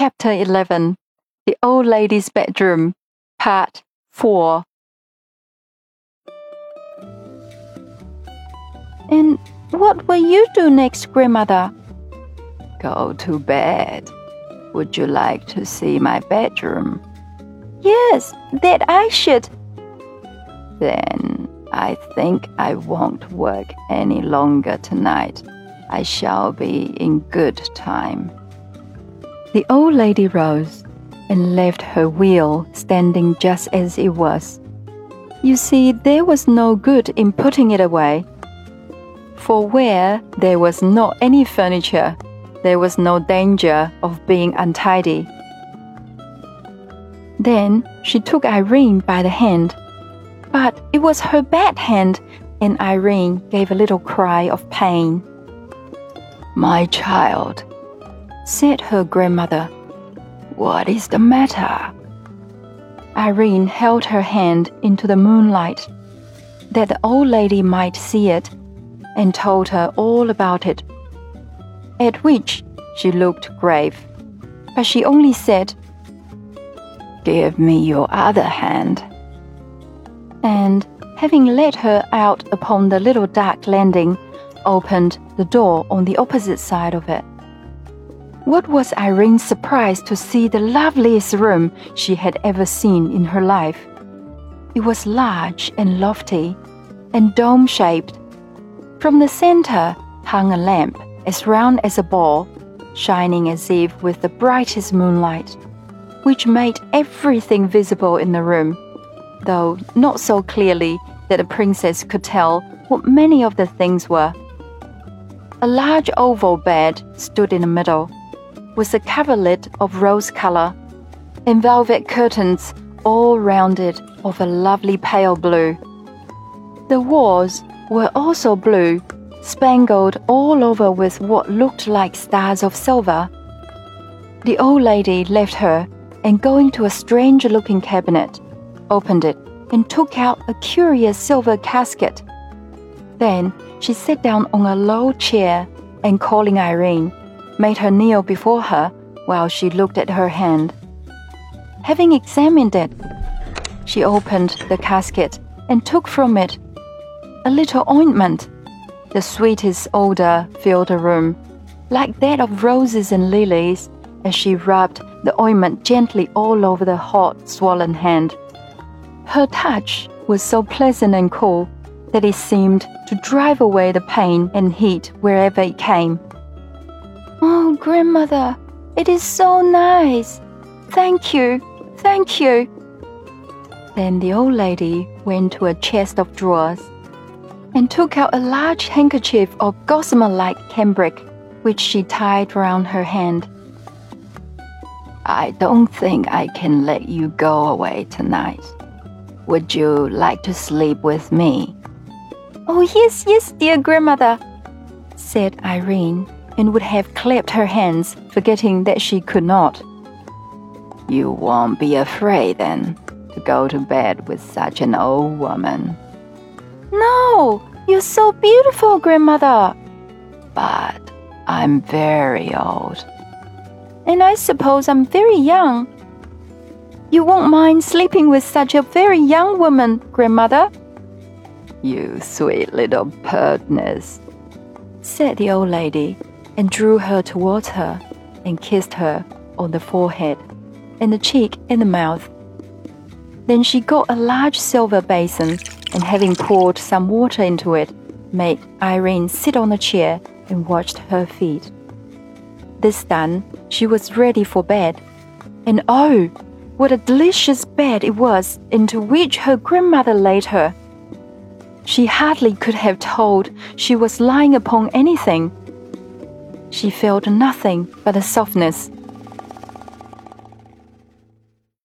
Chapter 11 The Old Lady's Bedroom, Part 4. And what will you do next, Grandmother? Go to bed. Would you like to see my bedroom? Yes, that I should. Then I think I won't work any longer tonight. I shall be in good time. The old lady rose and left her wheel standing just as it was. You see, there was no good in putting it away. For where there was not any furniture, there was no danger of being untidy. Then she took Irene by the hand, but it was her bad hand, and Irene gave a little cry of pain. My child, said her grandmother, what is the matter? Irene held her hand into the moonlight that the old lady might see it and told her all about it. At which she looked grave, but she only said, Give me your other hand. And having led her out upon the little dark landing, opened the door on the opposite side of it. What was Irene's surprise to see the loveliest room she had ever seen in her life. It was large and lofty, and dome shaped. From the center hung a lamp as round as a ball, shining as if with the brightest moonlight, which made everything visible in the room, though not so clearly that the princess could tell what many of the things were. A large oval bed stood in the middle, with a coverlet of rose color, and velvet curtains all round it of a lovely pale blue. The walls were also blue, spangled all over with what looked like stars of silver. The old lady left her and going to a strange looking cabinet, opened it and took out a curious silver casket. Then she sat down on a low chair and calling Irene, made her kneel before her while she looked at her hand. Having examined it, she opened the casket and took from it a little ointment. The sweetest odor filled the room, like that of roses and lilies, as she rubbed the ointment gently all over the hot, swollen hand. Her touch was so pleasant and cool that it seemed to drive away the pain and heat wherever it came. Grandmother, it is so nice. Thank you, thank you. Then the old lady went to a chest of drawers and took out a large handkerchief of gossamer like cambric, which she tied round her hand. I don't think I can let you go away tonight. Would you like to sleep with me? Oh, yes, yes, dear grandmother, said Irene, and would have clapped her hands, forgetting that she could not. You won't be afraid then to go to bed with such an old woman. No, you're so beautiful, grandmother. But I'm very old. And I suppose I'm very young. You won't mind sleeping with such a very young woman, grandmother? You sweet little pertness, said the old lady, and drew her towards her and kissed her on the forehead and the cheek and the mouth. Then she got a large silver basin and, having poured some water into it, made Irene sit on a chair and watched her feet. This done, she was ready for bed. And oh, what a delicious bed it was into which her grandmother laid her! She hardly could have told she was lying upon anything. She felt nothing but the softness